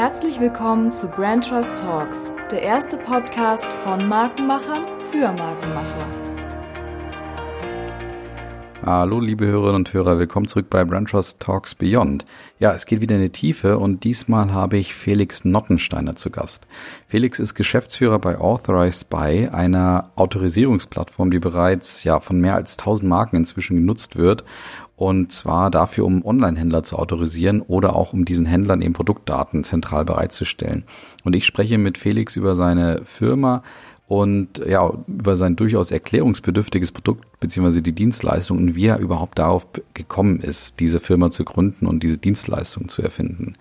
Herzlich willkommen zu Brand Trust Talks, der erste Podcast von Markenmachern für Markenmacher. Hallo, liebe Hörerinnen und Hörer, willkommen zurück bei Brand Trust Talks Beyond. Ja, es geht wieder in die Tiefe und diesmal habe ich Felix Nottensteiner zu Gast. Felix ist Geschäftsführer bei Authorized By, einer Autorisierungsplattform, die bereits ja von mehr als 1000 Marken inzwischen genutzt wird und zwar dafür, um Online-Händler zu autorisieren oder auch um diesen Händlern eben Produktdaten zentral bereitzustellen. Und ich spreche mit Felix über seine Firma und ja, über sein durchaus erklärungsbedürftiges Produkt beziehungsweise die Dienstleistung und wie er überhaupt darauf gekommen ist, diese Firma zu gründen und diese Dienstleistung zu erfinden.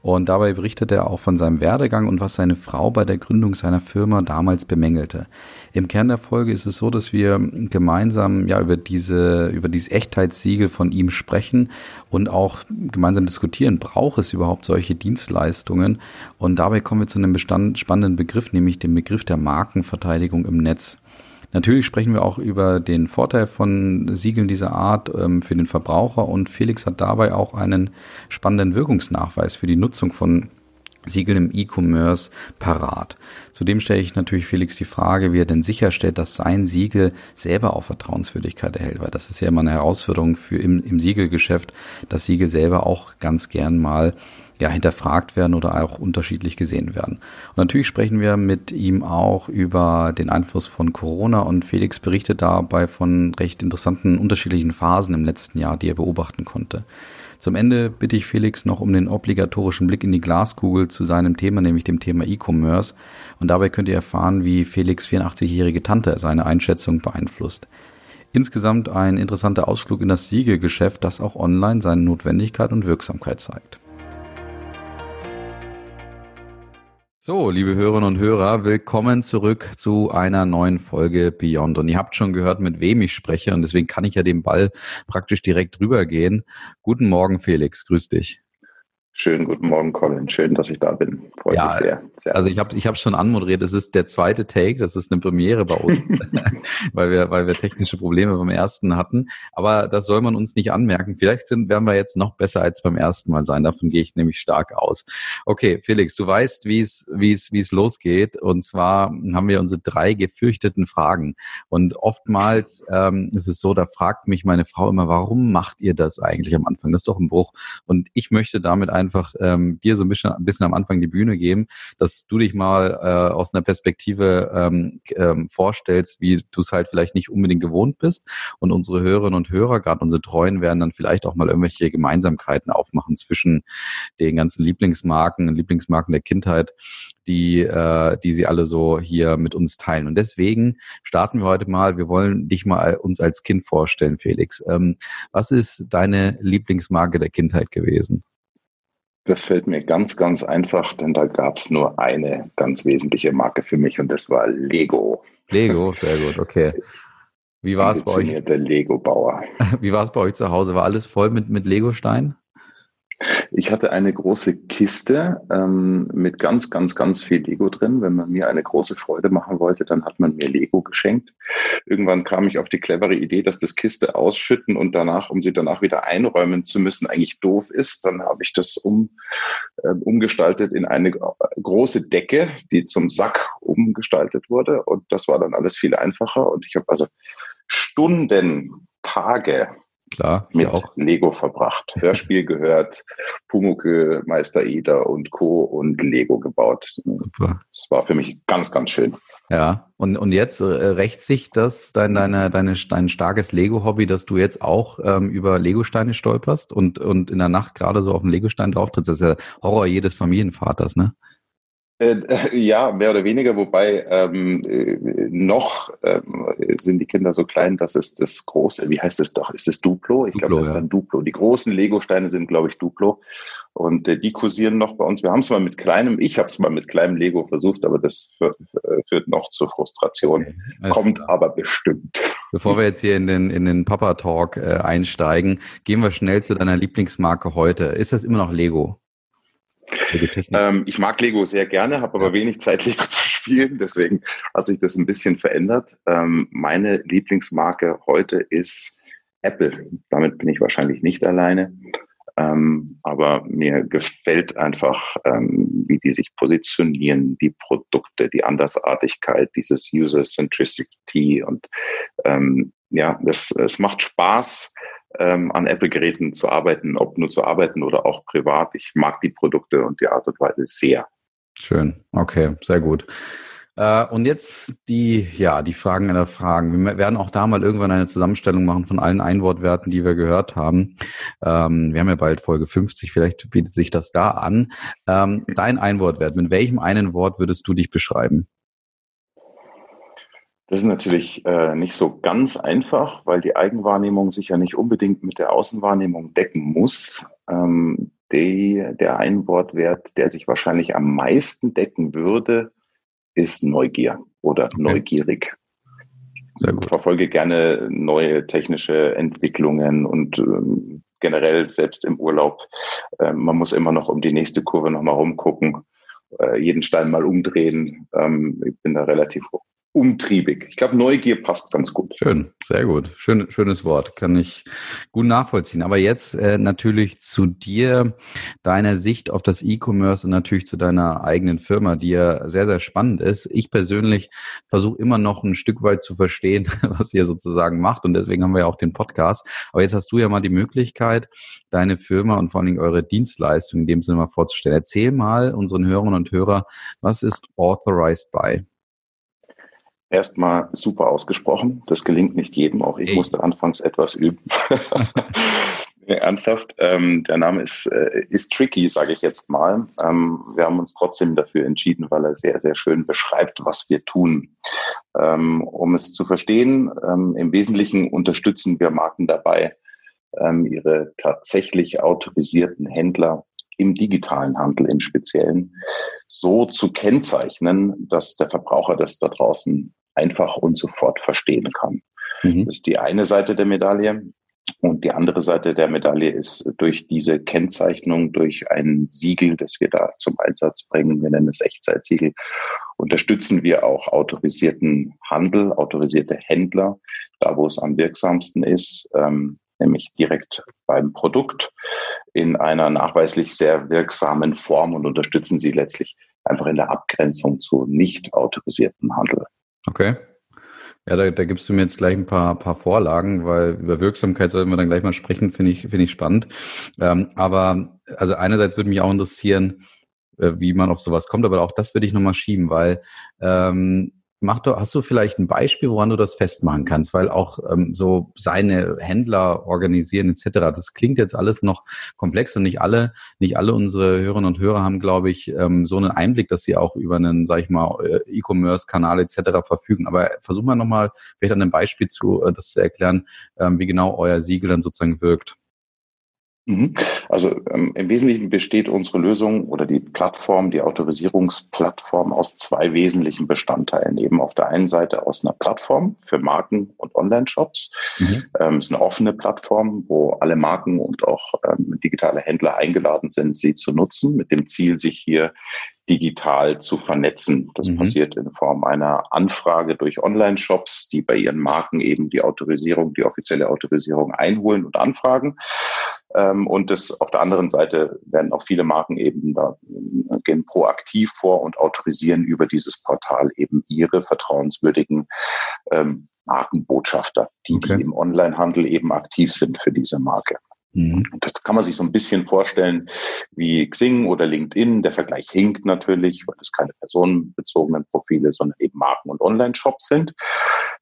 Und dabei berichtet er auch von seinem Werdegang und was seine Frau bei der Gründung seiner Firma damals bemängelte. Im Kern der Folge ist es so, dass wir gemeinsam ja über diese, über dieses Echtheitssiegel von ihm sprechen und auch gemeinsam diskutieren, braucht es überhaupt solche Dienstleistungen? Und dabei kommen wir zu einem bestand, spannenden Begriff, nämlich dem Begriff der Markenverteidigung im Netz. Natürlich sprechen wir auch über den Vorteil von Siegeln dieser Art ähm, für den Verbraucher und Felix hat dabei auch einen spannenden Wirkungsnachweis für die Nutzung von Siegeln im E-Commerce parat. Zudem stelle ich natürlich Felix die Frage, wie er denn sicherstellt, dass sein Siegel selber auch Vertrauenswürdigkeit erhält, weil das ist ja immer eine Herausforderung für im, im Siegelgeschäft, dass Siegel selber auch ganz gern mal ja, hinterfragt werden oder auch unterschiedlich gesehen werden. Und natürlich sprechen wir mit ihm auch über den Einfluss von Corona und Felix berichtet dabei von recht interessanten unterschiedlichen Phasen im letzten Jahr, die er beobachten konnte. Zum Ende bitte ich Felix noch um den obligatorischen Blick in die Glaskugel zu seinem Thema, nämlich dem Thema E-Commerce. Und dabei könnt ihr erfahren, wie Felix 84-jährige Tante seine Einschätzung beeinflusst. Insgesamt ein interessanter Ausflug in das Siegelgeschäft, das auch online seine Notwendigkeit und Wirksamkeit zeigt. So, liebe Hörerinnen und Hörer, willkommen zurück zu einer neuen Folge Beyond. Und ihr habt schon gehört, mit wem ich spreche und deswegen kann ich ja den Ball praktisch direkt rübergehen. Guten Morgen, Felix. Grüß dich. Schönen guten Morgen, Colin. Schön, dass ich da bin. Freut ja, mich sehr. sehr also ich habe ich hab schon anmoderiert, es ist der zweite Take, das ist eine Premiere bei uns, weil wir weil wir technische Probleme beim ersten hatten. Aber das soll man uns nicht anmerken. Vielleicht sind werden wir jetzt noch besser als beim ersten Mal sein. Davon gehe ich nämlich stark aus. Okay, Felix, du weißt, wie es wie es wie es losgeht. Und zwar haben wir unsere drei gefürchteten Fragen. Und oftmals ähm, ist es so, da fragt mich meine Frau immer, warum macht ihr das eigentlich am Anfang? Das ist doch ein Bruch. Und ich möchte damit einfach einfach ähm, dir so ein bisschen, ein bisschen am Anfang die Bühne geben, dass du dich mal äh, aus einer Perspektive ähm, ähm, vorstellst, wie du es halt vielleicht nicht unbedingt gewohnt bist. Und unsere Hörerinnen und Hörer, gerade unsere Treuen, werden dann vielleicht auch mal irgendwelche Gemeinsamkeiten aufmachen zwischen den ganzen Lieblingsmarken, Lieblingsmarken der Kindheit, die, äh, die sie alle so hier mit uns teilen. Und deswegen starten wir heute mal. Wir wollen dich mal uns als Kind vorstellen, Felix. Ähm, was ist deine Lieblingsmarke der Kindheit gewesen? Das fällt mir ganz, ganz einfach, denn da gab es nur eine ganz wesentliche Marke für mich und das war Lego. Lego, sehr gut, okay. Wie war es bei euch? Der Lego-Bauer. Wie war es bei euch zu Hause? War alles voll mit, mit Lego-Steinen? Ich hatte eine große Kiste ähm, mit ganz, ganz, ganz viel Lego drin. Wenn man mir eine große Freude machen wollte, dann hat man mir Lego geschenkt. Irgendwann kam ich auf die clevere Idee, dass das Kiste ausschütten und danach, um sie danach wieder einräumen zu müssen, eigentlich doof ist. Dann habe ich das um, äh, umgestaltet in eine große Decke, die zum Sack umgestaltet wurde. Und das war dann alles viel einfacher. Und ich habe also Stunden, Tage Klar, mit auch. Lego verbracht. Hörspiel gehört, Pumuckl, Meister Eder und Co. und Lego gebaut. Super. Das war für mich ganz, ganz schön. Ja, und, und jetzt äh, rächt sich das, dein, deine, deine, dein starkes Lego-Hobby, dass du jetzt auch ähm, über Lego-Steine stolperst und, und in der Nacht gerade so auf den Lego-Stein drauf trittst? Das ist ja Horror jedes Familienvaters, ne? Äh, ja, mehr oder weniger, wobei ähm, äh, noch ähm, sind die Kinder so klein, dass es das große, wie heißt es doch, ist es Duplo? Ich glaube, das ist dann Duplo. Die großen Lego-Steine sind, glaube ich, Duplo. Und äh, die kursieren noch bei uns. Wir haben es mal mit kleinem, ich habe es mal mit kleinem Lego versucht, aber das führt, äh, führt noch zur Frustration. Okay. Kommt klar. aber bestimmt. Bevor wir jetzt hier in den, in den Papa-Talk äh, einsteigen, gehen wir schnell zu deiner Lieblingsmarke heute. Ist das immer noch Lego? Ähm, ich mag Lego sehr gerne, habe aber ja. wenig Zeit, Lego zu spielen. Deswegen hat sich das ein bisschen verändert. Ähm, meine Lieblingsmarke heute ist Apple. Damit bin ich wahrscheinlich nicht alleine. Ähm, aber mir gefällt einfach, ähm, wie die sich positionieren, die Produkte, die Andersartigkeit, dieses User Centricity und ähm, ja, das, es macht Spaß, ähm, an Apple-Geräten zu arbeiten, ob nur zu arbeiten oder auch privat. Ich mag die Produkte und die Art und Weise sehr. Schön, okay, sehr gut. Äh, und jetzt die, ja, die Fragen in der Fragen. Wir werden auch da mal irgendwann eine Zusammenstellung machen von allen Einwortwerten, die wir gehört haben. Ähm, wir haben ja bald Folge 50, vielleicht bietet sich das da an. Ähm, dein Einwortwert, mit welchem einen Wort würdest du dich beschreiben? Das ist natürlich äh, nicht so ganz einfach, weil die Eigenwahrnehmung sich ja nicht unbedingt mit der Außenwahrnehmung decken muss. Ähm, die, der Einwortwert, der sich wahrscheinlich am meisten decken würde, ist Neugier oder okay. neugierig. Sehr gut. Ich verfolge gerne neue technische Entwicklungen und ähm, generell selbst im Urlaub. Äh, man muss immer noch um die nächste Kurve nochmal rumgucken, äh, jeden Stein mal umdrehen. Ähm, ich bin da relativ umtriebig. Ich glaube, Neugier passt ganz gut. Schön, sehr gut. Schön, schönes Wort, kann ich gut nachvollziehen. Aber jetzt äh, natürlich zu dir, deiner Sicht auf das E-Commerce und natürlich zu deiner eigenen Firma, die ja sehr, sehr spannend ist. Ich persönlich versuche immer noch ein Stück weit zu verstehen, was ihr sozusagen macht und deswegen haben wir ja auch den Podcast. Aber jetzt hast du ja mal die Möglichkeit, deine Firma und vor allen Dingen eure Dienstleistung in dem Sinne mal vorzustellen. Erzähl mal unseren Hörern und Hörer, was ist Authorized by? Erstmal super ausgesprochen. Das gelingt nicht jedem. Auch ich hey. musste anfangs etwas üben. Ernsthaft. Ähm, der Name ist, äh, ist tricky, sage ich jetzt mal. Ähm, wir haben uns trotzdem dafür entschieden, weil er sehr, sehr schön beschreibt, was wir tun. Ähm, um es zu verstehen, ähm, im Wesentlichen unterstützen wir Marken dabei, ähm, ihre tatsächlich autorisierten Händler im digitalen Handel im Speziellen so zu kennzeichnen, dass der Verbraucher das da draußen einfach und sofort verstehen kann. Mhm. Das ist die eine Seite der Medaille. Und die andere Seite der Medaille ist durch diese Kennzeichnung, durch ein Siegel, das wir da zum Einsatz bringen, wir nennen es Echtzeitsiegel, unterstützen wir auch autorisierten Handel, autorisierte Händler, da wo es am wirksamsten ist, ähm, nämlich direkt beim Produkt in einer nachweislich sehr wirksamen Form und unterstützen sie letztlich einfach in der Abgrenzung zu nicht autorisierten Handel. Okay. Ja, da, da gibst du mir jetzt gleich ein paar, paar Vorlagen, weil über Wirksamkeit sollten wir dann gleich mal sprechen, finde ich, finde ich spannend. Ähm, aber also einerseits würde mich auch interessieren, äh, wie man auf sowas kommt, aber auch das würde ich nochmal schieben, weil ähm, Mach du, hast du vielleicht ein Beispiel, woran du das festmachen kannst? Weil auch ähm, so seine Händler organisieren etc. Das klingt jetzt alles noch komplex und nicht alle, nicht alle unsere Hörerinnen und Hörer haben, glaube ich, ähm, so einen Einblick, dass sie auch über einen, sag ich mal, äh, E-Commerce-Kanal etc. verfügen. Aber versuch mal nochmal vielleicht an einem Beispiel zu, äh, das zu erklären, ähm, wie genau euer Siegel dann sozusagen wirkt. Mhm. Also ähm, im Wesentlichen besteht unsere Lösung oder die Plattform, die Autorisierungsplattform aus zwei wesentlichen Bestandteilen. Eben auf der einen Seite aus einer Plattform für Marken und Online-Shops. Mhm. Ähm, es ist eine offene Plattform, wo alle Marken und auch ähm, digitale Händler eingeladen sind, sie zu nutzen, mit dem Ziel, sich hier digital zu vernetzen. Das mhm. passiert in Form einer Anfrage durch Online-Shops, die bei ihren Marken eben die Autorisierung, die offizielle Autorisierung einholen und anfragen. Ähm, und das auf der anderen Seite werden auch viele Marken eben da äh, gehen proaktiv vor und autorisieren über dieses Portal eben ihre vertrauenswürdigen ähm, Markenbotschafter, die, okay. die im Onlinehandel eben aktiv sind für diese Marke. Mhm. Das kann man sich so ein bisschen vorstellen wie Xing oder LinkedIn. Der Vergleich hinkt natürlich, weil das keine personenbezogenen Profile, sondern eben Marken- und Online-Shops sind.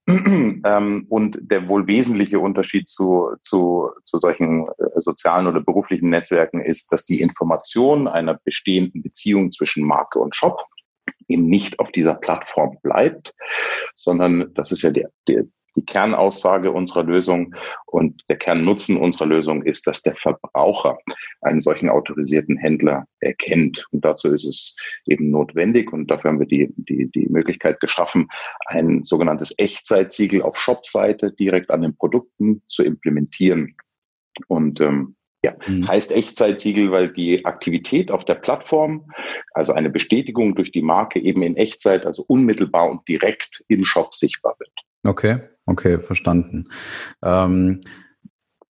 Ähm, und der wohl wesentliche Unterschied zu, zu, zu solchen äh, sozialen oder beruflichen Netzwerken ist, dass die Information einer bestehenden Beziehung zwischen Marke und Shop eben nicht auf dieser Plattform bleibt, sondern das ist ja der, der, die Kernaussage unserer Lösung und der Kernnutzen unserer Lösung ist, dass der Verbraucher einen solchen autorisierten Händler erkennt. Und dazu ist es eben notwendig und dafür haben wir die, die, die Möglichkeit geschaffen, ein sogenanntes Echtzeitsiegel auf Shop-Seite direkt an den Produkten zu implementieren. Und ähm, ja, mhm. heißt Echtzeitsiegel, weil die Aktivität auf der Plattform, also eine Bestätigung durch die Marke eben in Echtzeit, also unmittelbar und direkt im Shop sichtbar wird. Okay. Okay, verstanden. Ähm,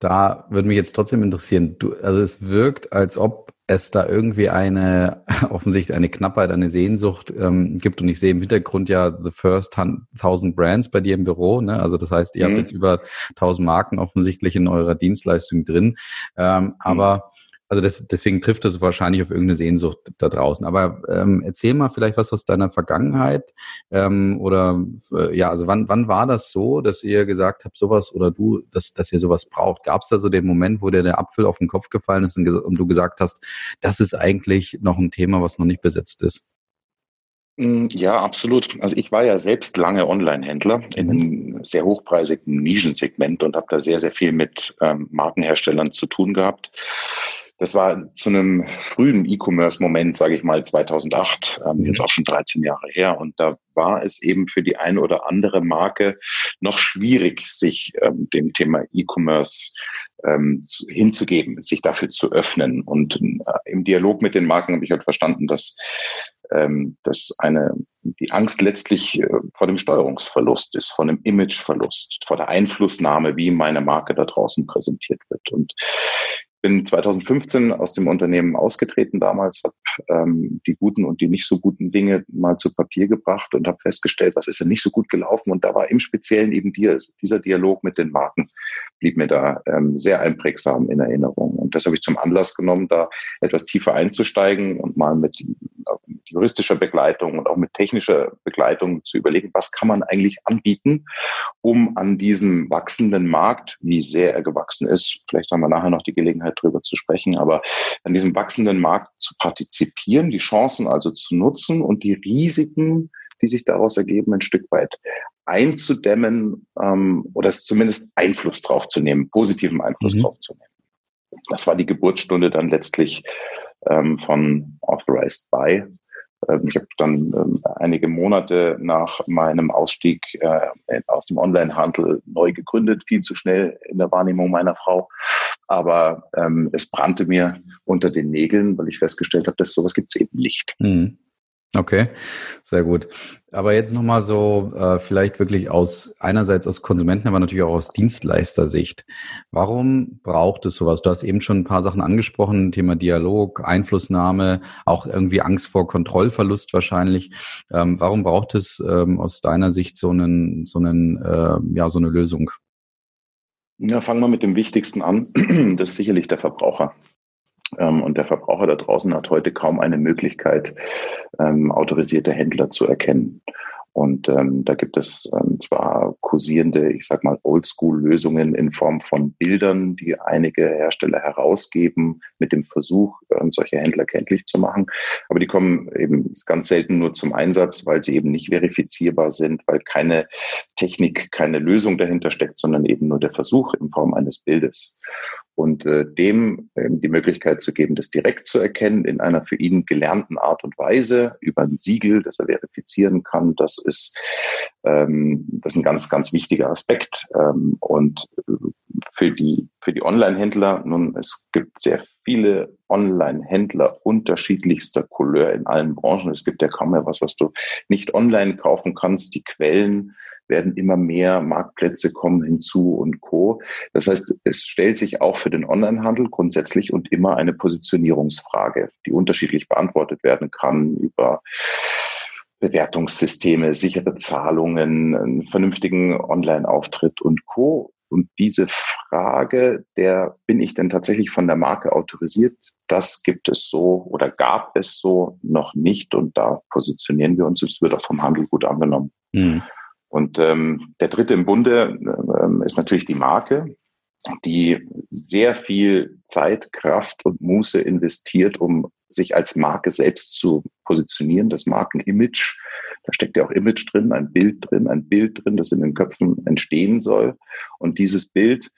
Da würde mich jetzt trotzdem interessieren, du, also es wirkt, als ob es da irgendwie eine, offensichtlich eine Knappheit, eine Sehnsucht ähm, gibt. Und ich sehe im Hintergrund ja the first 1000 Brands bei dir im Büro. Ne? Also das heißt, ihr mhm. habt jetzt über 1000 Marken offensichtlich in eurer Dienstleistung drin. Ähm, mhm. Aber also das, deswegen trifft es wahrscheinlich auf irgendeine Sehnsucht da draußen. Aber ähm, erzähl mal vielleicht was aus deiner Vergangenheit ähm, oder äh, ja, also wann wann war das so, dass ihr gesagt habt, sowas oder du, dass dass ihr sowas braucht? Gab es da so den Moment, wo dir der Apfel auf den Kopf gefallen ist und, und du gesagt hast, das ist eigentlich noch ein Thema, was noch nicht besetzt ist? Mm, ja, absolut. Also ich war ja selbst lange Online-Händler in mhm. einem sehr hochpreisigen Nischensegment und habe da sehr, sehr viel mit ähm, Markenherstellern zu tun gehabt. Das war zu einem frühen E-Commerce-Moment, sage ich mal, 2008, ähm, jetzt auch schon 13 Jahre her. Und da war es eben für die eine oder andere Marke noch schwierig, sich ähm, dem Thema E-Commerce ähm, hinzugeben, sich dafür zu öffnen. Und äh, im Dialog mit den Marken habe ich halt verstanden, dass ähm, dass eine die Angst letztlich äh, vor dem Steuerungsverlust ist, vor dem Imageverlust, vor der Einflussnahme, wie meine Marke da draußen präsentiert wird. Und bin 2015 aus dem Unternehmen ausgetreten damals, habe ähm, die guten und die nicht so guten Dinge mal zu Papier gebracht und habe festgestellt, was ist denn nicht so gut gelaufen. Und da war im Speziellen eben dir, dieser Dialog mit den Marken blieb mir da ähm, sehr einprägsam in Erinnerung. Und das habe ich zum Anlass genommen, da etwas tiefer einzusteigen und mal mit, mit juristischer Begleitung und auch mit technischer Begleitung zu überlegen, was kann man eigentlich anbieten, um an diesem wachsenden Markt, wie sehr er gewachsen ist, vielleicht haben wir nachher noch die Gelegenheit, Darüber zu sprechen. Aber an diesem wachsenden Markt zu partizipieren, die Chancen also zu nutzen und die Risiken, die sich daraus ergeben, ein Stück weit einzudämmen ähm, oder zumindest Einfluss drauf zu nehmen, positiven Einfluss mhm. drauf zu nehmen. Das war die Geburtsstunde dann letztlich ähm, von Authorized By, ähm, ich habe dann ähm, einige Monate nach meinem Ausstieg äh, aus dem Onlinehandel neu gegründet, viel zu schnell in der Wahrnehmung meiner Frau. Aber ähm, es brannte mir unter den Nägeln, weil ich festgestellt habe, dass sowas gibt es eben nicht. Mhm. Okay, sehr gut. Aber jetzt nochmal so, äh, vielleicht wirklich aus einerseits aus Konsumenten, aber natürlich auch aus Dienstleistersicht. Warum braucht es sowas? Du hast eben schon ein paar Sachen angesprochen, Thema Dialog, Einflussnahme, auch irgendwie Angst vor Kontrollverlust wahrscheinlich. Ähm, warum braucht es ähm, aus deiner Sicht so einen, so einen, äh, ja, so eine Lösung? Ja, fangen wir mit dem Wichtigsten an. Das ist sicherlich der Verbraucher. Ähm, und der Verbraucher da draußen hat heute kaum eine Möglichkeit, ähm, autorisierte Händler zu erkennen. Und ähm, da gibt es ähm, zwar kursierende, ich sag mal, Oldschool-Lösungen in Form von Bildern, die einige Hersteller herausgeben, mit dem Versuch, ähm, solche Händler kenntlich zu machen. Aber die kommen eben ganz selten nur zum Einsatz, weil sie eben nicht verifizierbar sind, weil keine Technik, keine Lösung dahinter steckt, sondern eben nur der Versuch in Form eines Bildes und äh, dem ähm, die Möglichkeit zu geben, das direkt zu erkennen in einer für ihn gelernten Art und Weise über ein Siegel, das er verifizieren kann. Das ist ähm, das ist ein ganz ganz wichtiger Aspekt ähm, und äh, für die für die Online-Händler nun es gibt sehr viele Online-Händler unterschiedlichster Couleur in allen Branchen. Es gibt ja kaum mehr was, was du nicht online kaufen kannst. Die Quellen werden immer mehr Marktplätze kommen hinzu und Co. Das heißt, es stellt sich auch für den Onlinehandel grundsätzlich und immer eine Positionierungsfrage, die unterschiedlich beantwortet werden kann über Bewertungssysteme, sichere Zahlungen, einen vernünftigen Online-Auftritt und Co. Und diese Frage, der bin ich denn tatsächlich von der Marke autorisiert, das gibt es so oder gab es so noch nicht. Und da positionieren wir uns. Es wird auch vom Handel gut angenommen. Mhm. Und ähm, der dritte im Bunde ähm, ist natürlich die Marke, die sehr viel Zeit, Kraft und Muße investiert, um sich als Marke selbst zu positionieren, das Markenimage. Da steckt ja auch Image drin, ein Bild drin, ein Bild drin, das in den Köpfen entstehen soll. Und dieses Bild,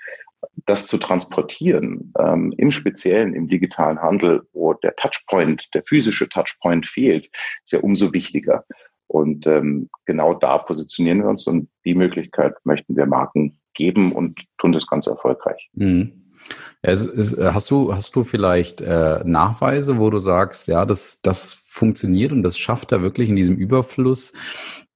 das zu transportieren, ähm, im Speziellen im digitalen Handel, wo der Touchpoint, der physische Touchpoint fehlt, ist ja umso wichtiger. Und ähm, genau da positionieren wir uns und die Möglichkeit möchten wir Marken geben und tun das ganz erfolgreich. Mhm. Es, es, hast du hast du vielleicht äh, Nachweise, wo du sagst, ja, das das funktioniert und das schafft er wirklich in diesem Überfluss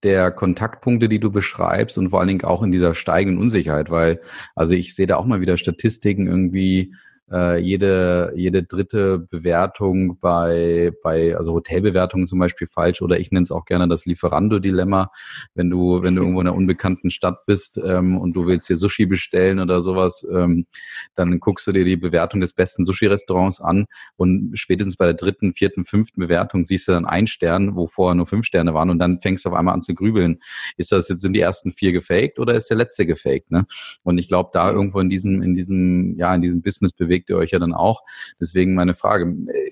der Kontaktpunkte, die du beschreibst und vor allen Dingen auch in dieser steigenden Unsicherheit, weil, also ich sehe da auch mal wieder Statistiken irgendwie, äh, jede, jede dritte Bewertung bei, bei, also Hotelbewertungen zum Beispiel falsch oder ich nenne es auch gerne das Lieferando-Dilemma. Wenn du, wenn du irgendwo in einer unbekannten Stadt bist ähm, und du willst dir Sushi bestellen oder sowas, ähm, dann guckst du dir die Bewertung des besten Sushi-Restaurants an und spätestens bei der dritten, vierten, fünften Bewertung siehst du dann einen Stern, wo vorher nur fünf Sterne waren und dann fängst du auf einmal an zu grübeln. Ist das jetzt, sind die ersten vier gefaked oder ist der letzte gefaked? Ne? Und ich glaube, da irgendwo in diesem, in diesem, ja, in diesem Business bewegt bewegt ihr euch ja dann auch. Deswegen meine Frage, äh,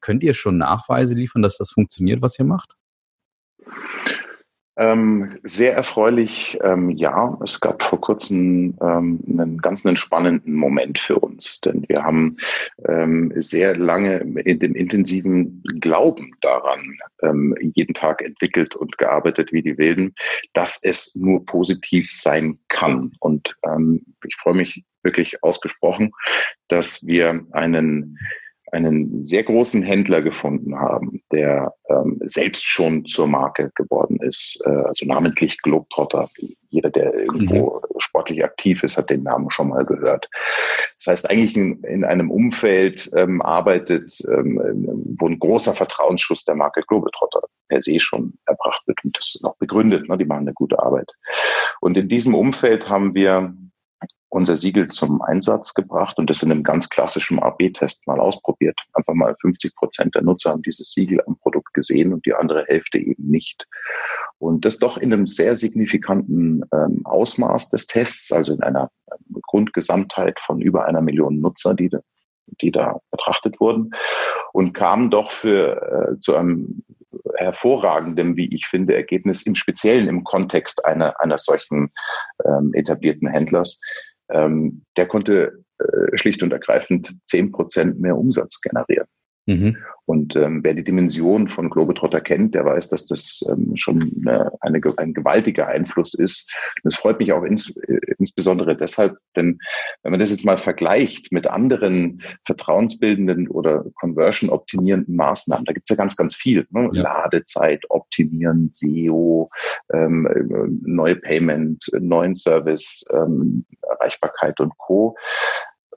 könnt ihr schon Nachweise liefern, dass das funktioniert, was ihr macht? Ähm, sehr erfreulich, ähm, ja. Es gab vor kurzem ähm, einen ganz entspannenden Moment für uns, denn wir haben ähm, sehr lange in dem intensiven Glauben daran ähm, jeden Tag entwickelt und gearbeitet wie die Wilden, dass es nur positiv sein kann. Und ähm, ich freue mich wirklich ausgesprochen, dass wir einen einen sehr großen Händler gefunden haben, der ähm, selbst schon zur Marke geworden ist, äh, also namentlich Globetrotter. Jeder, der irgendwo mhm. sportlich aktiv ist, hat den Namen schon mal gehört. Das heißt, eigentlich in, in einem Umfeld ähm, arbeitet, ähm, wo ein großer Vertrauensschuss der Marke Globetrotter per se schon erbracht wird und das noch begründet. Ne? Die machen eine gute Arbeit. Und in diesem Umfeld haben wir unser Siegel zum Einsatz gebracht und das in einem ganz klassischen AB-Test mal ausprobiert. Einfach mal 50 Prozent der Nutzer haben dieses Siegel am Produkt gesehen und die andere Hälfte eben nicht. Und das doch in einem sehr signifikanten ähm, Ausmaß des Tests, also in einer ähm, Grundgesamtheit von über einer Million Nutzer, die, die da betrachtet wurden und kamen doch für äh, zu einem hervorragenden, wie ich finde, Ergebnis im Speziellen im Kontext einer, einer solchen ähm, etablierten Händlers, ähm, der konnte äh, schlicht und ergreifend zehn Prozent mehr Umsatz generieren. Mhm. Und ähm, wer die Dimension von Globetrotter kennt, der weiß, dass das ähm, schon eine, eine, ein gewaltiger Einfluss ist. Und es freut mich auch ins, äh, insbesondere deshalb, denn wenn man das jetzt mal vergleicht mit anderen vertrauensbildenden oder conversion-optimierenden Maßnahmen, da gibt es ja ganz, ganz viel. Ne? Ja. Ladezeit optimieren, SEO, ähm, neue Payment, neuen Service, ähm, Erreichbarkeit und Co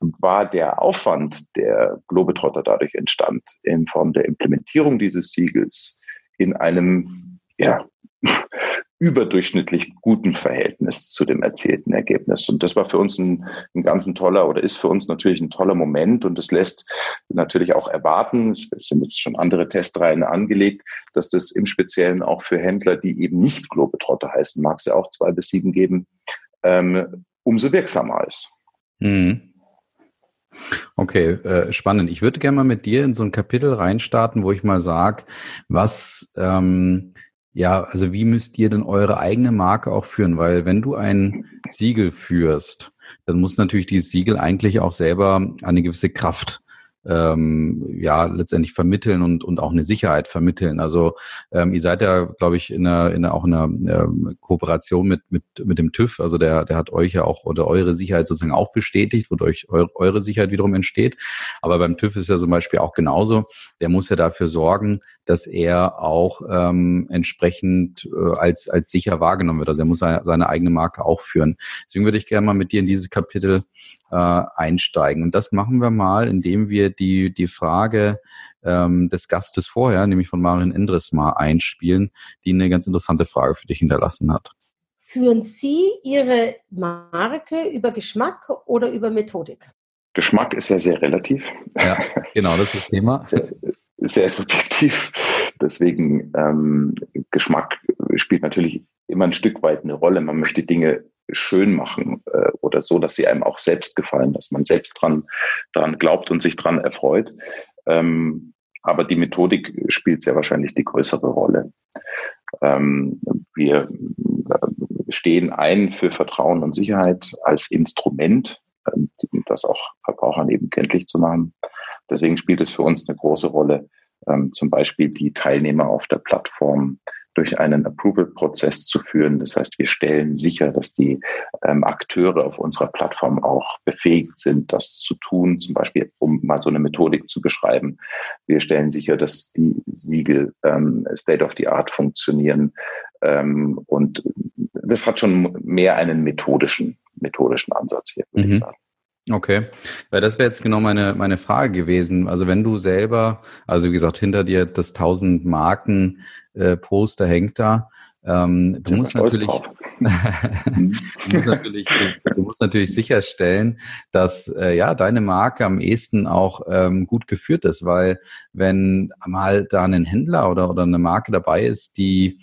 war der Aufwand, der Globetrotter dadurch entstand, in Form der Implementierung dieses Siegels in einem ja, überdurchschnittlich guten Verhältnis zu dem erzielten Ergebnis. Und das war für uns ein, ein ganz ein toller oder ist für uns natürlich ein toller Moment und es lässt natürlich auch erwarten, es sind jetzt schon andere Testreihen angelegt, dass das im Speziellen auch für Händler, die eben nicht Globetrotter heißen, mag es ja auch zwei bis sieben geben, ähm, umso wirksamer ist. Mhm. Okay, äh, spannend. Ich würde gerne mal mit dir in so ein Kapitel reinstarten, wo ich mal sage, was, ähm, ja, also wie müsst ihr denn eure eigene Marke auch führen? Weil wenn du ein Siegel führst, dann muss natürlich dieses Siegel eigentlich auch selber eine gewisse Kraft ähm, ja letztendlich vermitteln und, und auch eine Sicherheit vermitteln. Also ähm, ihr seid ja, glaube ich, in einer, in einer, auch in einer ähm, Kooperation mit, mit, mit dem TÜV. Also der, der hat euch ja auch oder eure Sicherheit sozusagen auch bestätigt, wodurch eure, eure Sicherheit wiederum entsteht. Aber beim TÜV ist ja zum Beispiel auch genauso. Der muss ja dafür sorgen, dass er auch ähm, entsprechend äh, als, als sicher wahrgenommen wird. Also er muss seine, seine eigene Marke auch führen. Deswegen würde ich gerne mal mit dir in dieses Kapitel äh, einsteigen. Und das machen wir mal, indem wir die, die Frage ähm, des Gastes vorher, nämlich von Marin Endres, mal einspielen, die eine ganz interessante Frage für dich hinterlassen hat. Führen Sie Ihre Marke über Geschmack oder über Methodik? Geschmack ist ja sehr relativ. Ja, genau, das ist das Thema. Sehr, sehr subjektiv. Deswegen ähm, Geschmack spielt natürlich immer ein Stück weit eine Rolle. Man möchte Dinge schön machen äh, oder so, dass sie einem auch selbst gefallen, dass man selbst dran, dran glaubt und sich dran erfreut. Ähm, aber die Methodik spielt sehr wahrscheinlich die größere Rolle. Ähm, wir äh, stehen ein für Vertrauen und Sicherheit als Instrument, äh, das auch Verbrauchern eben kenntlich zu machen. Deswegen spielt es für uns eine große Rolle, ähm, zum Beispiel die Teilnehmer auf der Plattform durch einen Approval-Prozess zu führen. Das heißt, wir stellen sicher, dass die ähm, Akteure auf unserer Plattform auch befähigt sind, das zu tun. Zum Beispiel, um mal so eine Methodik zu beschreiben. Wir stellen sicher, dass die Siegel ähm, State of the Art funktionieren, Ähm, und das hat schon mehr einen methodischen, methodischen Ansatz hier, würde mhm. ich sagen. Okay, weil das wäre jetzt genau meine, meine Frage gewesen. Also wenn du selber, also wie gesagt, hinter dir das 1000 Marken äh, Poster hängt da, ähm, du, musst natürlich, du, musst natürlich, du musst natürlich sicherstellen, dass äh, ja deine Marke am ehesten auch ähm, gut geführt ist, weil wenn mal da ein Händler oder, oder eine Marke dabei ist, die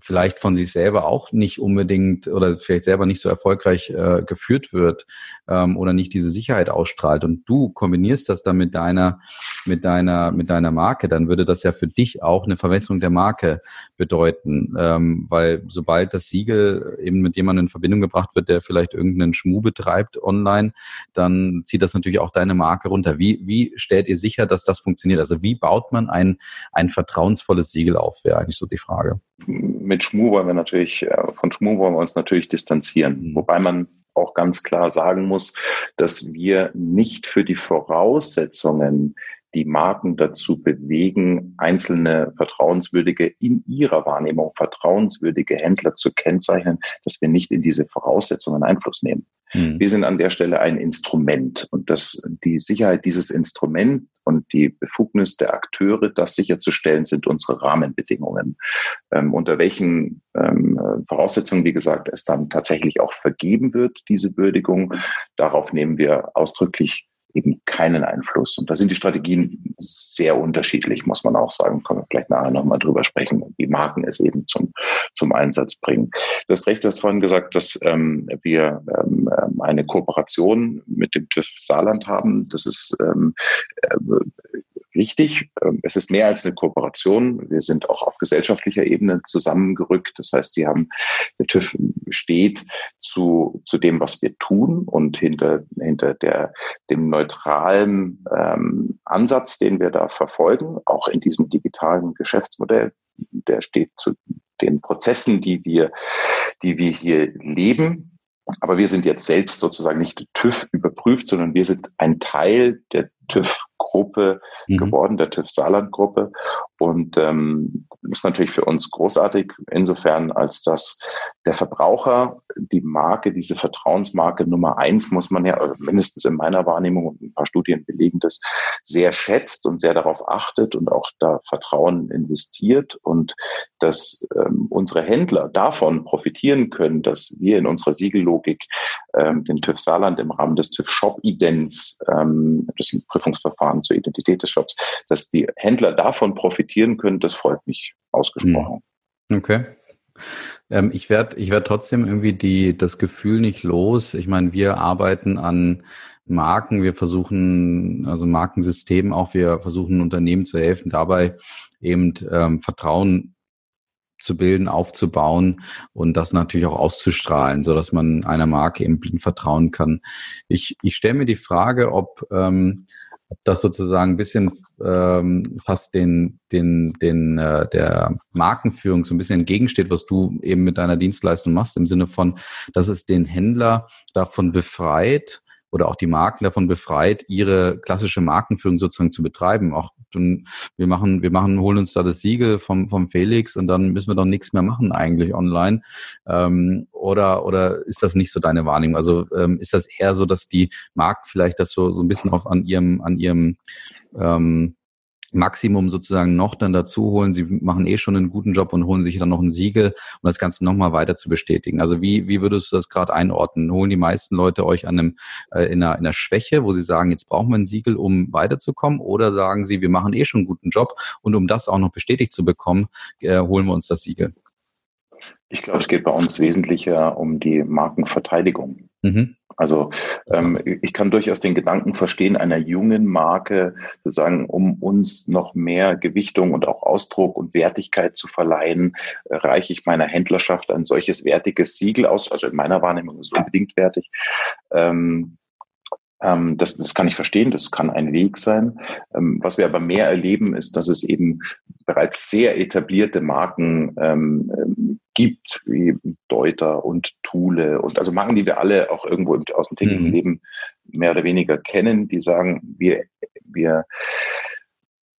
vielleicht von sich selber auch nicht unbedingt oder vielleicht selber nicht so erfolgreich äh, geführt wird ähm, oder nicht diese Sicherheit ausstrahlt. Und du kombinierst das dann mit deiner mit deiner mit deiner Marke, dann würde das ja für dich auch eine Verwässerung der Marke bedeuten, ähm, weil sobald das Siegel eben mit jemandem in Verbindung gebracht wird, der vielleicht irgendeinen Schmuh betreibt online, dann zieht das natürlich auch deine Marke runter. Wie wie stellt ihr sicher, dass das funktioniert? Also wie baut man ein ein vertrauensvolles Siegel auf? Wäre eigentlich so die Frage mit Schmu wollen wir natürlich, äh, von Schmu wollen wir uns natürlich distanzieren. Mhm. Wobei man auch ganz klar sagen muss, dass wir nicht für die Voraussetzungen die Marken dazu bewegen, einzelne vertrauenswürdige, in ihrer Wahrnehmung vertrauenswürdige Händler zu kennzeichnen, dass wir nicht in diese Voraussetzungen Einfluss nehmen. Mhm. Wir sind an der Stelle ein Instrument und das, die Sicherheit dieses Instrument und die Befugnis der Akteure, das sicherzustellen, sind unsere Rahmenbedingungen. Ähm, unter welchen ähm, Voraussetzungen, wie gesagt, es dann tatsächlich auch vergeben wird, diese Würdigung, darauf nehmen wir ausdrücklich eben keinen Einfluss. Und da sind die Strategien sehr unterschiedlich, muss man auch sagen. Können wir vielleicht nachher nochmal drüber sprechen, wie Marken es eben zum, zum Einsatz bringen. Du hast recht, du hast vorhin gesagt, dass ähm, wir ähm, eine Kooperation mit dem TÜV Saarland haben. Das ist ähm, äh, richtig. Ähm, es ist mehr als eine Kooperation. Wir sind auch auf gesellschaftlicher Ebene zusammengerückt. Das heißt, die haben, der TÜV steht zu, zu dem, was wir tun und hinter, hinter der, dem neutralen ähm, Ansatz, den wir da verfolgen, auch in diesem digitalen Geschäftsmodell, der steht zu den Prozessen, die wir, die wir hier leben. Aber wir sind jetzt selbst sozusagen nicht TÜV überprüft, sondern wir sind ein Teil der TÜV-Gruppe mhm. geworden, der TÜV-Saarland-Gruppe. Und ähm, ist natürlich für uns großartig, insofern, als dass der Verbraucher die Marke, diese Vertrauensmarke Nummer eins, muss man ja, also mindestens in meiner Wahrnehmung und ein paar Studien belegen das, sehr schätzt und sehr darauf achtet und auch da Vertrauen investiert und dass ähm, unsere Händler davon profitieren können, dass wir in unserer Siegellogik ähm, den TÜV Saarland im Rahmen des TÜV Shop Idents, ähm, das Prüfungsverfahren zur Identität des Shops, dass die Händler davon profitieren können, das freut mich ausgesprochen. Hm. Okay. Ähm, ich werde ich werd trotzdem irgendwie die, das Gefühl nicht los. Ich meine, wir arbeiten an Marken, wir versuchen, also Markensystemen auch, wir versuchen Unternehmen zu helfen, dabei eben ähm, Vertrauen zu bilden, aufzubauen und das natürlich auch auszustrahlen, so dass man einer Marke eben blind vertrauen kann. Ich, ich stelle mir die Frage, ob ähm, das sozusagen ein bisschen ähm, fast den, den, den äh, der Markenführung so ein bisschen entgegensteht, was du eben mit deiner Dienstleistung machst, im Sinne von, dass es den Händler davon befreit, oder auch die Marken davon befreit, ihre klassische Markenführung sozusagen zu betreiben. Auch wir machen, wir machen, holen uns da das Siegel vom, vom Felix und dann müssen wir doch nichts mehr machen eigentlich online. Ähm, oder, oder ist das nicht so deine Wahrnehmung? Also ähm, ist das eher so, dass die Marken vielleicht das so, so ein bisschen auf an ihrem, an ihrem ähm, Maximum sozusagen noch dann dazu holen. Sie machen eh schon einen guten Job und holen sich dann noch ein Siegel, um das Ganze nochmal weiter zu bestätigen. Also wie, wie würdest du das gerade einordnen? Holen die meisten Leute euch an einem, äh, in, einer, in einer Schwäche, wo sie sagen, jetzt brauchen wir ein Siegel, um weiterzukommen? Oder sagen sie, wir machen eh schon einen guten Job und um das auch noch bestätigt zu bekommen, äh, holen wir uns das Siegel? Ich glaube, es geht bei uns wesentlicher um die Markenverteidigung. Mhm. Also ähm, ich kann durchaus den Gedanken verstehen, einer jungen Marke sozusagen, um uns noch mehr Gewichtung und auch Ausdruck und Wertigkeit zu verleihen, reiche ich meiner Händlerschaft ein solches wertiges Siegel aus. Also in meiner Wahrnehmung ist es unbedingt wertig. Ähm, ähm, das, das kann ich verstehen, das kann ein Weg sein. Ähm, was wir aber mehr erleben, ist, dass es eben bereits sehr etablierte Marken ähm, gibt, wie Deuter und Thule und also Marken, die wir alle auch irgendwo aus dem täglichen mhm. Leben mehr oder weniger kennen, die sagen, wir, wir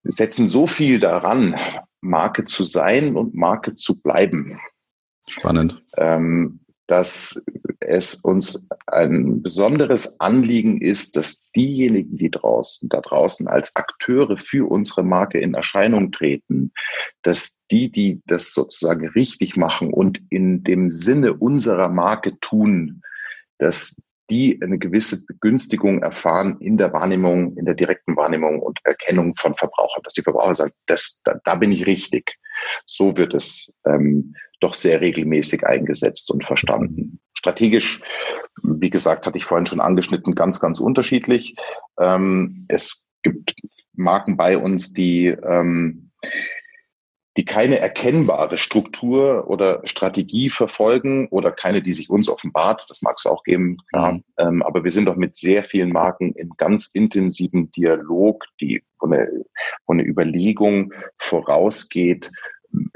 setzen so viel daran, Marke zu sein und Marke zu bleiben. Spannend. Ähm, dass es uns ein besonderes Anliegen ist, dass diejenigen, die draußen, da draußen als Akteure für unsere Marke in Erscheinung treten, dass die, die das sozusagen richtig machen und in dem Sinne unserer Marke tun, dass die eine gewisse Begünstigung erfahren in der Wahrnehmung, in der direkten Wahrnehmung und Erkennung von Verbrauchern, dass die Verbraucher sagen, das, da, da bin ich richtig. So wird es ähm, doch sehr regelmäßig eingesetzt und verstanden. Strategisch, wie gesagt, hatte ich vorhin schon angeschnitten, ganz, ganz unterschiedlich. Ähm, es gibt Marken bei uns, die ähm, die keine erkennbare Struktur oder Strategie verfolgen oder keine, die sich uns offenbart. Das mag es auch geben, klar. Mhm. Ähm, aber wir sind doch mit sehr vielen Marken in ganz intensiven Dialog, die von der, von der Überlegung vorausgeht,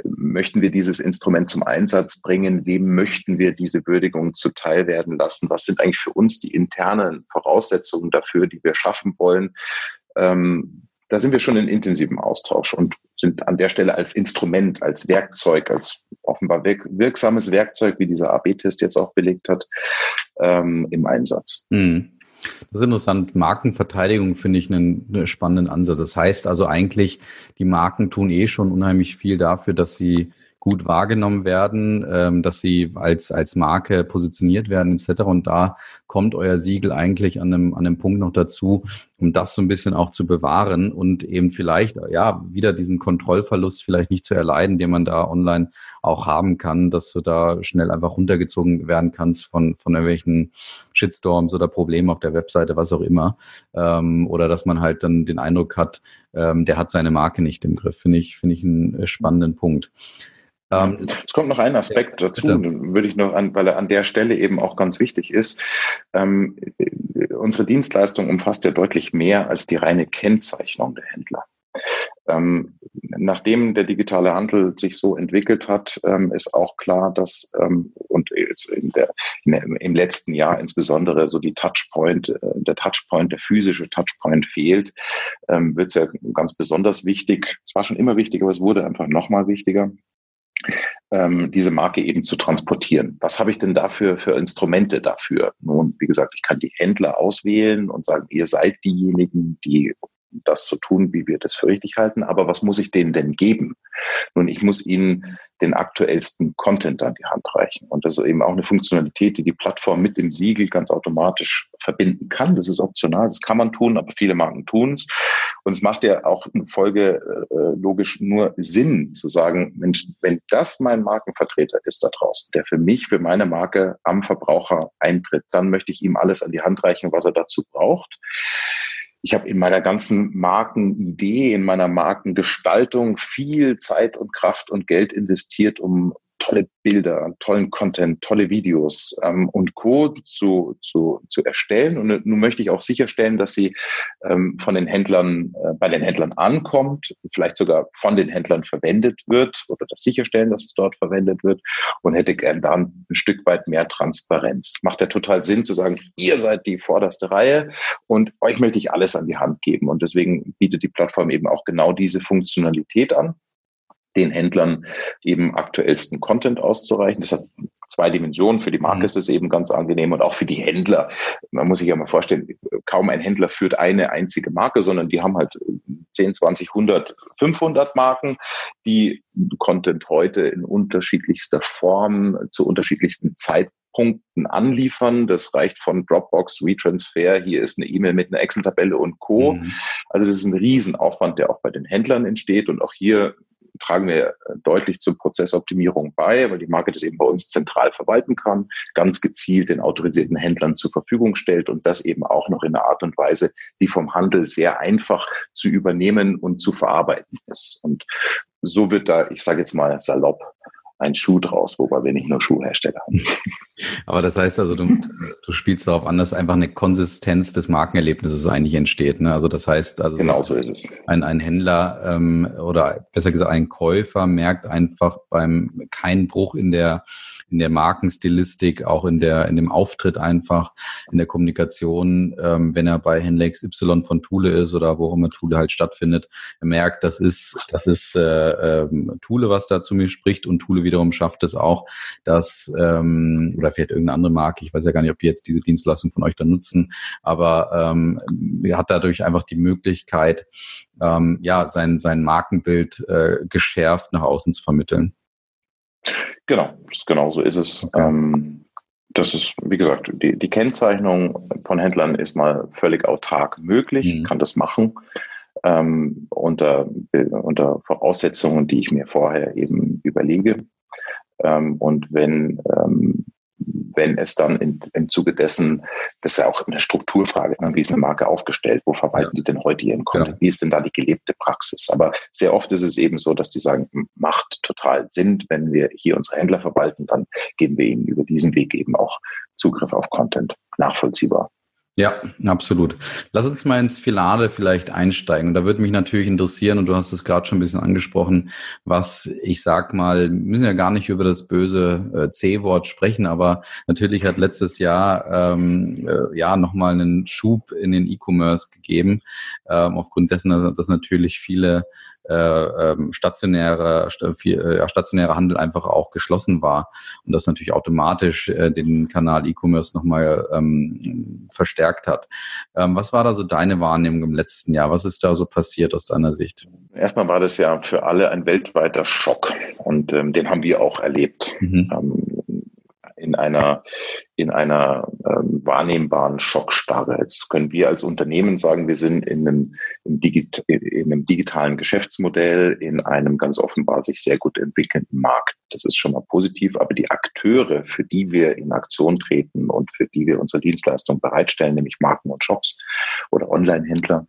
möchten wir dieses Instrument zum Einsatz bringen? Wem möchten wir diese Würdigung zuteil werden lassen? Was sind eigentlich für uns die internen Voraussetzungen dafür, die wir schaffen wollen? Ähm, da sind wir schon in intensivem Austausch und sind an der Stelle als Instrument, als Werkzeug, als offenbar wirk wirksames Werkzeug, wie dieser AB-Test jetzt auch belegt hat, ähm, im Einsatz. Mhm. Das ist interessant. Markenverteidigung finde ich einen, einen, spannenden Ansatz. Das heißt also eigentlich, die Marken tun eh schon unheimlich viel dafür, dass sie gut wahrgenommen werden, ähm, dass sie als, als Marke positioniert werden etc. Und da kommt euer Siegel eigentlich an einem, an einem Punkt noch dazu, um das so ein bisschen auch zu bewahren und eben vielleicht, ja, wieder diesen Kontrollverlust vielleicht nicht zu erleiden, den man da online auch haben kann, dass du da schnell einfach runtergezogen werden kannst von, von irgendwelchen Shitstorms oder Problemen auf der Webseite, was auch immer. Ähm, oder dass man halt dann den Eindruck hat, ähm, der hat seine Marke nicht im Griff. Finde ich, finde ich einen äh, spannenden Punkt. Ähm, es kommt noch ein Aspekt dazu, würde ich noch an, weil er an der Stelle eben auch ganz wichtig ist. Ähm, unsere Dienstleistung umfasst ja deutlich mehr als die reine Kennzeichnung der Händler. Ähm, nachdem der digitale Handel sich so entwickelt hat, ähm, ist auch klar, dass ähm, und in der, in der, im letzten Jahr insbesondere so die Touchpoint, äh, der Touchpoint, der physische Touchpoint fehlt, ähm, wird es ja ganz besonders wichtig. Es war schon immer wichtig, aber es wurde einfach nochmal wichtiger, ähm, diese Marke eben zu transportieren. Was habe ich denn dafür für Instrumente dafür? Nun, wie gesagt, ich kann die Händler auswählen und sagen, ihr seid diejenigen, die das zu tun, wie wir das für richtig halten. Aber was muss ich denen denn geben? Nun, ich muss ihnen den aktuellsten Content an die Hand reichen. Und das ist eben auch eine Funktionalität, die die Plattform mit dem Siegel ganz automatisch verbinden kann. Das ist optional, das kann man tun, aber viele Marken tun es. Und es macht ja auch in Folge äh, logisch nur Sinn zu sagen, Mensch, wenn das mein Markenvertreter ist da draußen, der für mich, für meine Marke am Verbraucher eintritt, dann möchte ich ihm alles an die Hand reichen, was er dazu braucht ich habe in meiner ganzen Markenidee, in meiner Markengestaltung viel Zeit und Kraft und Geld investiert, um tolle Bilder, tollen Content, tolle Videos ähm, und Co. Zu, zu, zu erstellen. Und nun möchte ich auch sicherstellen, dass sie ähm, von den Händlern, äh, bei den Händlern ankommt, vielleicht sogar von den Händlern verwendet wird oder das sicherstellen, dass es dort verwendet wird und hätte gern da ein Stück weit mehr Transparenz. Macht ja total Sinn zu sagen, ihr seid die vorderste Reihe und euch möchte ich alles an die Hand geben. Und deswegen bietet die Plattform eben auch genau diese Funktionalität an den Händlern eben aktuellsten Content auszureichen. Das hat zwei Dimensionen. Für die Marke mhm. ist es eben ganz angenehm und auch für die Händler. Man muss sich ja mal vorstellen, kaum ein Händler führt eine einzige Marke, sondern die haben halt 10, 20, 100, 500 Marken, die Content heute in unterschiedlichster Form zu unterschiedlichsten Zeitpunkten anliefern. Das reicht von Dropbox, WeTransfer, hier ist eine E-Mail mit einer Excel-Tabelle und Co. Mhm. Also das ist ein Riesenaufwand, der auch bei den Händlern entsteht und auch hier tragen wir äh, deutlich zur Prozessoptimierung bei, weil die Marke das eben bei uns zentral verwalten kann, ganz gezielt den autorisierten Händlern zur Verfügung stellt und das eben auch noch in einer Art und Weise, die vom Handel sehr einfach zu übernehmen und zu verarbeiten ist. Und so wird da, ich sage jetzt mal salopp, ein Schuh draus, wobei wir nicht nur Schuhhersteller haben. Aber das heißt also, du, du spielst darauf an, dass einfach eine Konsistenz des Markenerlebnisses eigentlich entsteht. Ne? Also das heißt, also genau so ist es. Ein, ein Händler ähm, oder besser gesagt ein Käufer merkt einfach beim keinen Bruch in der in der Markenstilistik, auch in der, in dem Auftritt einfach, in der Kommunikation, ähm, wenn er bei Händler XY von Thule ist oder wo auch immer Thule halt stattfindet, er merkt, das ist, das ist äh, ähm, Thule, was da zu mir spricht und Thule wiederum schafft es auch, dass, ähm, oder vielleicht irgendeine andere Marke, ich weiß ja gar nicht, ob die jetzt diese Dienstleistung von euch da nutzen, aber ähm, er hat dadurch einfach die Möglichkeit, ähm, ja, sein, sein Markenbild äh, geschärft nach außen zu vermitteln. Genau, genau so ist es. Okay. Ähm, das ist, wie gesagt, die, die Kennzeichnung von Händlern ist mal völlig autark möglich, mhm. kann das machen. Ähm, unter, unter Voraussetzungen, die ich mir vorher eben überlege. Ähm, und wenn ähm, wenn es dann in, im Zuge dessen, das ist ja auch eine Strukturfrage, wie ist eine Marke aufgestellt, wo verwalten die denn heute ihren Content, ja. wie ist denn da die gelebte Praxis? Aber sehr oft ist es eben so, dass die sagen, macht total Sinn, wenn wir hier unsere Händler verwalten, dann geben wir ihnen über diesen Weg eben auch Zugriff auf Content nachvollziehbar. Ja, absolut. Lass uns mal ins Finale vielleicht einsteigen. Da würde mich natürlich interessieren, und du hast es gerade schon ein bisschen angesprochen, was ich sag mal, müssen ja gar nicht über das böse äh, C-Wort sprechen, aber natürlich hat letztes Jahr ähm, äh, ja nochmal einen Schub in den E-Commerce gegeben, ähm, aufgrund dessen, dass natürlich viele ähm, stationäre, äh, ja, stationäre Handel einfach auch geschlossen war und das natürlich automatisch äh, den Kanal E-Commerce nochmal ähm, verstärkt hat. Ähm, was war da so deine Wahrnehmung im letzten Jahr? Was ist da so passiert aus deiner Sicht? Erstmal war das ja für alle ein weltweiter Schock und ähm, den haben wir auch erlebt. Mhm. Ähm, in einer, in einer ähm, wahrnehmbaren Schockstarre. Jetzt können wir als Unternehmen sagen, wir sind in einem, in, Digit in einem digitalen Geschäftsmodell, in einem ganz offenbar sich sehr gut entwickelnden Markt. Das ist schon mal positiv, aber die Akteure, für die wir in Aktion treten und für die wir unsere Dienstleistung bereitstellen, nämlich Marken und Shops oder Online-Händler,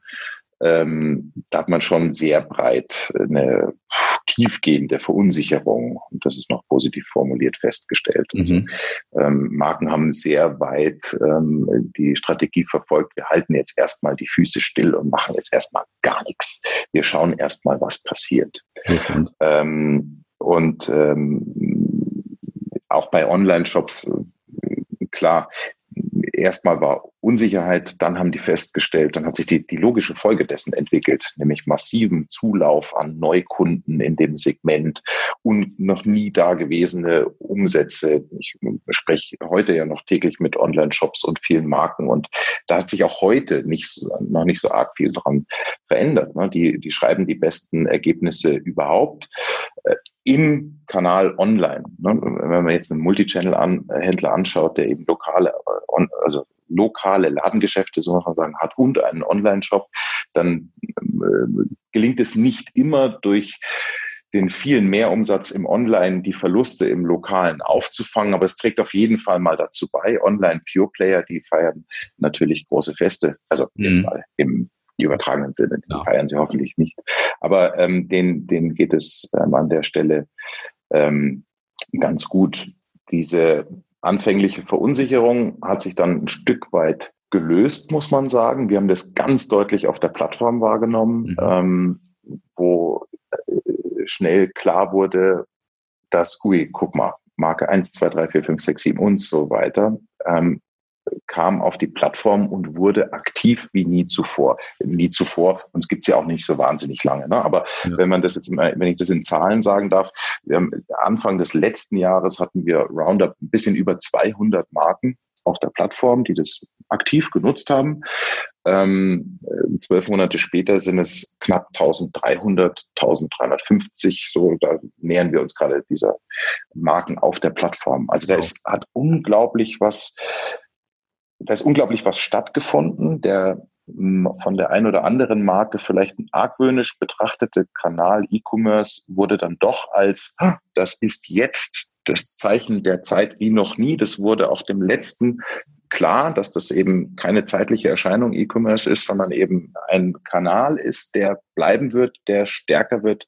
ähm, da hat man schon sehr breit eine tiefgehende Verunsicherung, und das ist noch positiv formuliert, festgestellt. Also, mhm. Also, ähm, Marken haben sehr weit ähm, die Strategie verfolgt, wir halten jetzt erstmal die Füße still und machen jetzt erstmal gar nichts. Wir schauen erstmal, was passiert. Ähm, und ähm, auch bei Online-Shops, äh, klar, erstmal war Unsicherheit, dann haben die festgestellt, dann hat sich die, die logische Folge dessen entwickelt, nämlich massiven Zulauf an Neukunden in dem Segment und noch nie dagewesene Umsätze. Ich spreche heute ja noch täglich mit Online-Shops und vielen Marken und da hat sich auch heute nicht, noch nicht so arg viel dran verändert. Ne? Die, die schreiben die besten Ergebnisse überhaupt äh, im Kanal online. Ne? Wenn man jetzt einen Multichannel-Händler anschaut, der eben lokale, äh, also lokale Ladengeschäfte, so muss man sagen, hat und einen Online-Shop, dann äh, gelingt es nicht immer durch den vielen Mehrumsatz im Online die Verluste im Lokalen aufzufangen. Aber es trägt auf jeden Fall mal dazu bei. Online Pure Player, die feiern natürlich große Feste. Also mhm. jetzt mal im übertragenen Sinne. Die ja. feiern sie hoffentlich nicht. Aber ähm, denen, denen geht es ähm, an der Stelle ähm, ganz gut. Diese anfängliche Verunsicherung hat sich dann ein Stück weit gelöst, muss man sagen. Wir haben das ganz deutlich auf der Plattform wahrgenommen, mhm. ähm, wo äh, schnell klar wurde, dass, ui, guck mal, Marke 1, 2, 3, 4, 5, 6, 7 und so weiter, ähm, kam auf die Plattform und wurde aktiv wie nie zuvor. Nie zuvor, uns gibt's ja auch nicht so wahnsinnig lange. Ne? Aber ja. wenn man das jetzt, wenn ich das in Zahlen sagen darf, wir haben Anfang des letzten Jahres hatten wir Roundup ein bisschen über 200 Marken auf der Plattform, die das aktiv genutzt haben. Ähm, zwölf Monate später sind es knapp 1300, 1350, so da nähern wir uns gerade dieser Marken auf der Plattform. Also da ist, hat unglaublich was da ist unglaublich was stattgefunden. Der von der ein oder anderen Marke vielleicht argwöhnisch betrachtete Kanal E-Commerce wurde dann doch als, das ist jetzt das Zeichen der Zeit wie noch nie. Das wurde auch dem letzten klar, dass das eben keine zeitliche Erscheinung E-Commerce ist, sondern eben ein Kanal ist, der bleiben wird, der stärker wird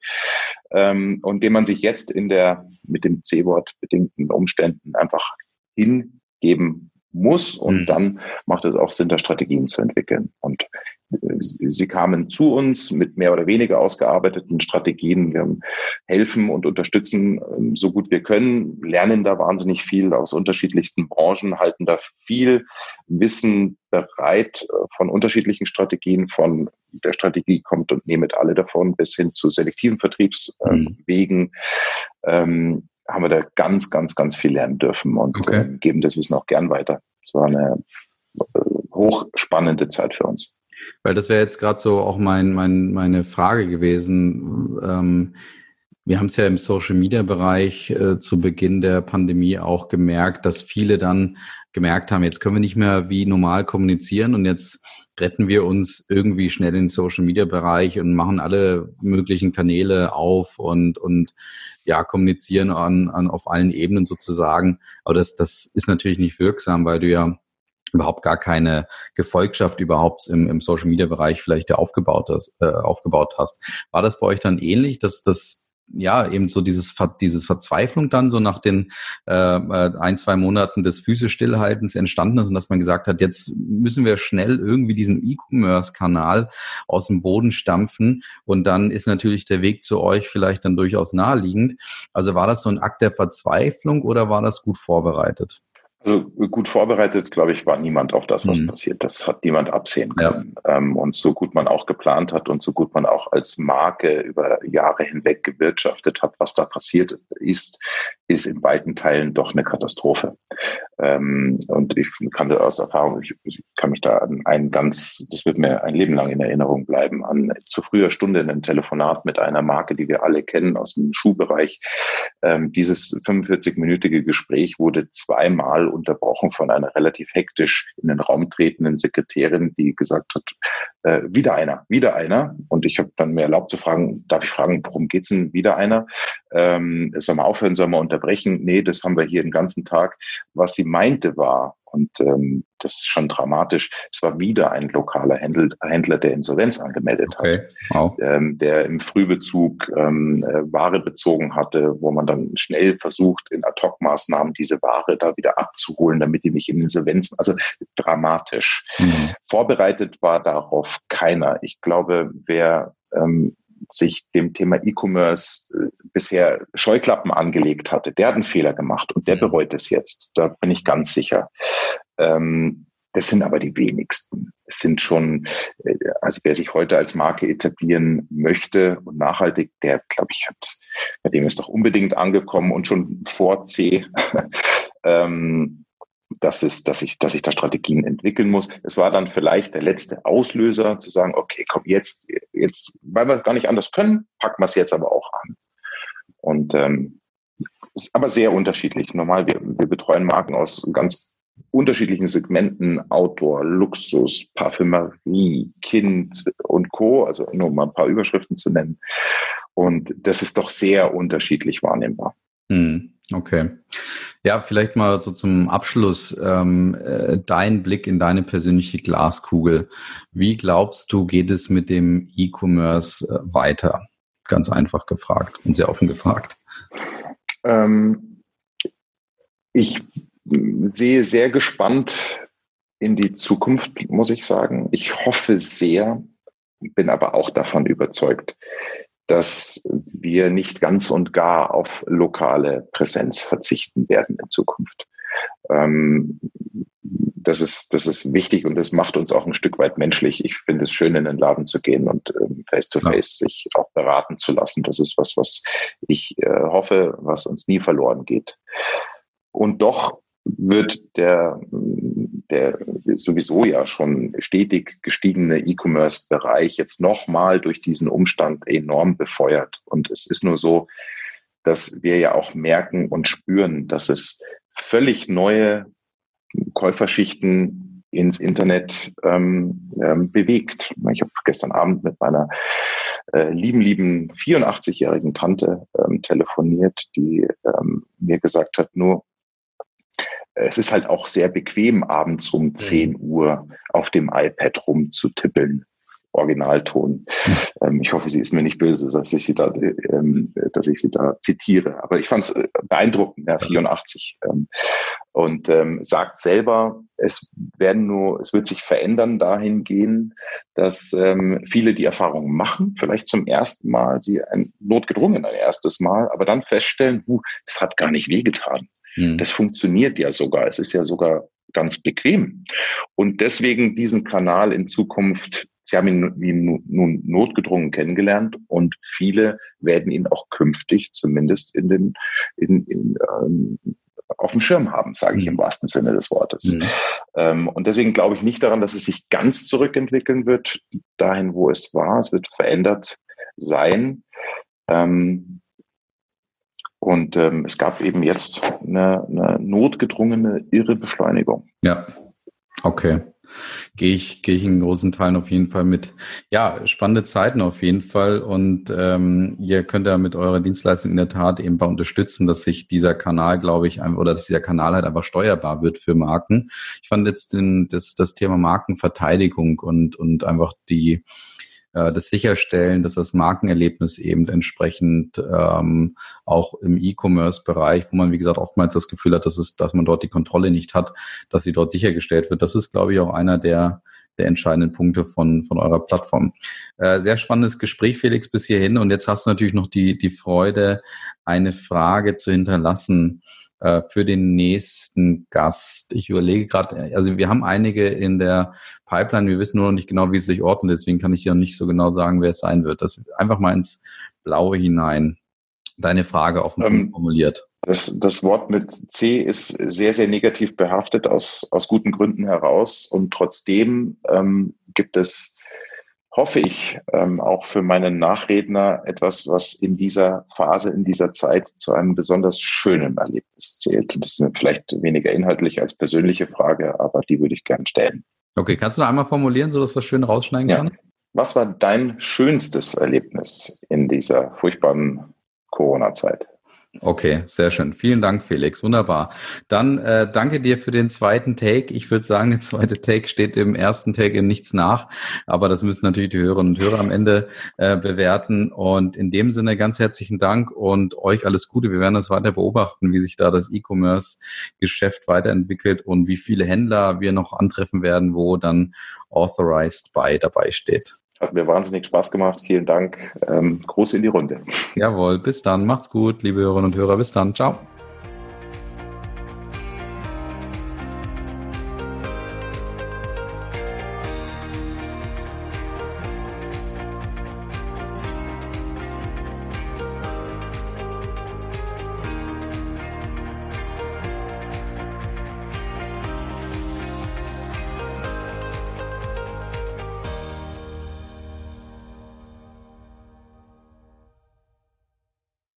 ähm, und dem man sich jetzt in der mit dem C-Wort bedingten Umständen einfach hingeben muss und mhm. dann macht es auch Sinn, da Strategien zu entwickeln. Und sie kamen zu uns mit mehr oder weniger ausgearbeiteten Strategien. Wir helfen und unterstützen ähm, so gut wir können, lernen da wahnsinnig viel aus unterschiedlichsten Branchen, halten da viel Wissen bereit äh, von unterschiedlichen Strategien, von der Strategie kommt und nehmet alle davon bis hin zu selektiven Vertriebswegen. Mhm. Ähm, haben wir da ganz, ganz, ganz viel lernen dürfen und okay. äh, geben das Wissen auch gern weiter. Es war eine äh, hochspannende Zeit für uns. Weil das wäre jetzt gerade so auch mein, mein, meine Frage gewesen. Ähm, wir haben es ja im Social Media Bereich äh, zu Beginn der Pandemie auch gemerkt, dass viele dann gemerkt haben, jetzt können wir nicht mehr wie normal kommunizieren und jetzt retten wir uns irgendwie schnell in den Social Media Bereich und machen alle möglichen Kanäle auf und, und ja, kommunizieren an, an auf allen Ebenen sozusagen. Aber das, das ist natürlich nicht wirksam, weil du ja überhaupt gar keine Gefolgschaft überhaupt im, im Social Media Bereich vielleicht aufgebaut hast, äh, aufgebaut hast. War das bei euch dann ähnlich, dass das ja eben so dieses dieses Verzweiflung dann so nach den äh, äh, ein zwei Monaten des Füße stillhaltens entstanden ist und dass man gesagt hat jetzt müssen wir schnell irgendwie diesen E-Commerce Kanal aus dem Boden stampfen und dann ist natürlich der Weg zu euch vielleicht dann durchaus naheliegend. Also war das so ein Akt der Verzweiflung oder war das gut vorbereitet also gut vorbereitet, glaube ich, war niemand auf das, was mhm. passiert. Das hat niemand absehen können. Ja. Ähm, und so gut man auch geplant hat und so gut man auch als Marke über Jahre hinweg gewirtschaftet hat, was da passiert ist, ist in weiten Teilen doch eine Katastrophe. Ähm, und ich kann da aus Erfahrung, ich, ich, kann mich da an ein ganz, das wird mir ein Leben lang in Erinnerung bleiben, an zu früher Stunde ein Telefonat mit einer Marke, die wir alle kennen aus dem Schuhbereich. Ähm, dieses 45-minütige Gespräch wurde zweimal unterbrochen von einer relativ hektisch in den Raum tretenden Sekretärin, die gesagt hat, äh, wieder einer, wieder einer. Und ich habe dann mir erlaubt zu fragen, darf ich fragen, worum geht's denn wieder einer? Ähm, soll man aufhören, soll man unterbrechen? Nee, das haben wir hier den ganzen Tag. Was sie meinte war, und ähm, das ist schon dramatisch. Es war wieder ein lokaler Händler, Händler der Insolvenz angemeldet okay. hat, wow. ähm, der im Frühbezug ähm, äh, Ware bezogen hatte, wo man dann schnell versucht, in Ad-Hoc-Maßnahmen diese Ware da wieder abzuholen, damit die nicht in Insolvenz, also dramatisch. Mhm. Vorbereitet war darauf keiner. Ich glaube, wer ähm, sich dem Thema E-Commerce äh, bisher Scheuklappen angelegt hatte, der hat einen Fehler gemacht und der bereut es jetzt. Da bin ich ganz sicher. Ähm, das sind aber die wenigsten. Es sind schon, äh, also wer sich heute als Marke etablieren möchte und nachhaltig, der, glaube ich, hat, bei dem ist doch unbedingt angekommen und schon vor C. ähm, dass, es, dass, ich, dass ich da Strategien entwickeln muss. Es war dann vielleicht der letzte Auslöser zu sagen, okay, komm, jetzt, jetzt, weil wir es gar nicht anders können, packen wir es jetzt aber auch an. Und ähm, ist aber sehr unterschiedlich. Normal, wir, wir betreuen Marken aus ganz unterschiedlichen Segmenten, Outdoor, Luxus, Parfümerie, Kind und Co., also nur mal ein paar Überschriften zu nennen. Und das ist doch sehr unterschiedlich wahrnehmbar. Hm. Okay. Ja, vielleicht mal so zum Abschluss ähm, äh, dein Blick in deine persönliche Glaskugel. Wie glaubst du, geht es mit dem E-Commerce äh, weiter? Ganz einfach gefragt und sehr offen gefragt. Ähm, ich sehe sehr gespannt in die Zukunft, muss ich sagen. Ich hoffe sehr, bin aber auch davon überzeugt, dass wir nicht ganz und gar auf lokale Präsenz verzichten werden in Zukunft. Ähm, das ist, das ist wichtig und das macht uns auch ein Stück weit menschlich. Ich finde es schön, in den Laden zu gehen und ähm, face to face sich auch beraten zu lassen. Das ist was, was ich äh, hoffe, was uns nie verloren geht. Und doch wird der, der sowieso ja schon stetig gestiegene E-Commerce-Bereich jetzt nochmal durch diesen Umstand enorm befeuert. Und es ist nur so, dass wir ja auch merken und spüren, dass es völlig neue Käuferschichten ins Internet ähm, ähm, bewegt. Ich habe gestern Abend mit meiner äh, lieben, lieben 84-jährigen Tante ähm, telefoniert, die ähm, mir gesagt hat, nur es ist halt auch sehr bequem, abends um 10 mhm. Uhr auf dem iPad rumzutippeln. Originalton. Ähm, ich hoffe, sie ist mir nicht böse, dass ich sie da, ähm, dass ich sie da zitiere. Aber ich fand es äh, beeindruckend, ja, 84. Ähm, und ähm, sagt selber, es werden nur, es wird sich verändern dahin gehen, dass ähm, viele die Erfahrung machen, vielleicht zum ersten Mal, sie ein notgedrungen ein erstes Mal, aber dann feststellen, uh, es hat gar nicht wehgetan. Mhm. Das funktioniert ja sogar. Es ist ja sogar ganz bequem. Und deswegen diesen Kanal in Zukunft, Sie haben ihn nun notgedrungen kennengelernt und viele werden ihn auch künftig zumindest in den, in, in, ähm, auf dem Schirm haben, sage ich im mhm. wahrsten Sinne des Wortes. Mhm. Ähm, und deswegen glaube ich nicht daran, dass es sich ganz zurückentwickeln wird, dahin, wo es war. Es wird verändert sein. Ähm, und ähm, es gab eben jetzt eine, eine notgedrungene irre Beschleunigung. Ja, okay. Gehe ich, gehe ich in großen Teilen auf jeden Fall mit. Ja, spannende Zeiten auf jeden Fall. Und ähm, ihr könnt ja mit eurer Dienstleistung in der Tat eben bei unterstützen, dass sich dieser Kanal, glaube ich, oder dass dieser Kanal halt einfach steuerbar wird für Marken. Ich fand jetzt den, das, das Thema Markenverteidigung und, und einfach die äh, das Sicherstellen, dass das Markenerlebnis eben entsprechend ähm, auch im E-Commerce-Bereich, wo man wie gesagt oftmals das Gefühl hat, dass es, dass man dort die Kontrolle nicht hat, dass sie dort sichergestellt wird. Das ist, glaube ich, auch einer der der entscheidenden Punkte von, von eurer Plattform. Äh, sehr spannendes Gespräch, Felix, bis hierhin. Und jetzt hast du natürlich noch die, die Freude, eine Frage zu hinterlassen äh, für den nächsten Gast. Ich überlege gerade, also wir haben einige in der Pipeline, wir wissen nur noch nicht genau, wie es sich ordnet, deswegen kann ich dir noch nicht so genau sagen, wer es sein wird. Das einfach mal ins Blaue hinein. Deine Frage offen ähm, formuliert. Das, das Wort mit C ist sehr, sehr negativ behaftet aus, aus guten Gründen heraus. Und trotzdem ähm, gibt es hoffe ich, ähm, auch für meinen Nachredner etwas, was in dieser Phase, in dieser Zeit zu einem besonders schönen Erlebnis zählt. Das ist vielleicht weniger inhaltlich als persönliche Frage, aber die würde ich gerne stellen. Okay, kannst du noch einmal formulieren, so dass wir schön rausschneiden ja. kann? Was war dein schönstes Erlebnis in dieser furchtbaren Corona-Zeit? Okay, sehr schön. Vielen Dank, Felix. Wunderbar. Dann äh, danke dir für den zweiten Take. Ich würde sagen, der zweite Take steht dem ersten Take in nichts nach, aber das müssen natürlich die Hörerinnen und Hörer am Ende äh, bewerten. Und in dem Sinne ganz herzlichen Dank und euch alles Gute. Wir werden das weiter beobachten, wie sich da das E-Commerce-Geschäft weiterentwickelt und wie viele Händler wir noch antreffen werden, wo dann Authorized Buy dabei steht. Hat mir wahnsinnig Spaß gemacht. Vielen Dank. Ähm, Gruß in die Runde. Jawohl, bis dann. Macht's gut, liebe Hörerinnen und Hörer. Bis dann. Ciao.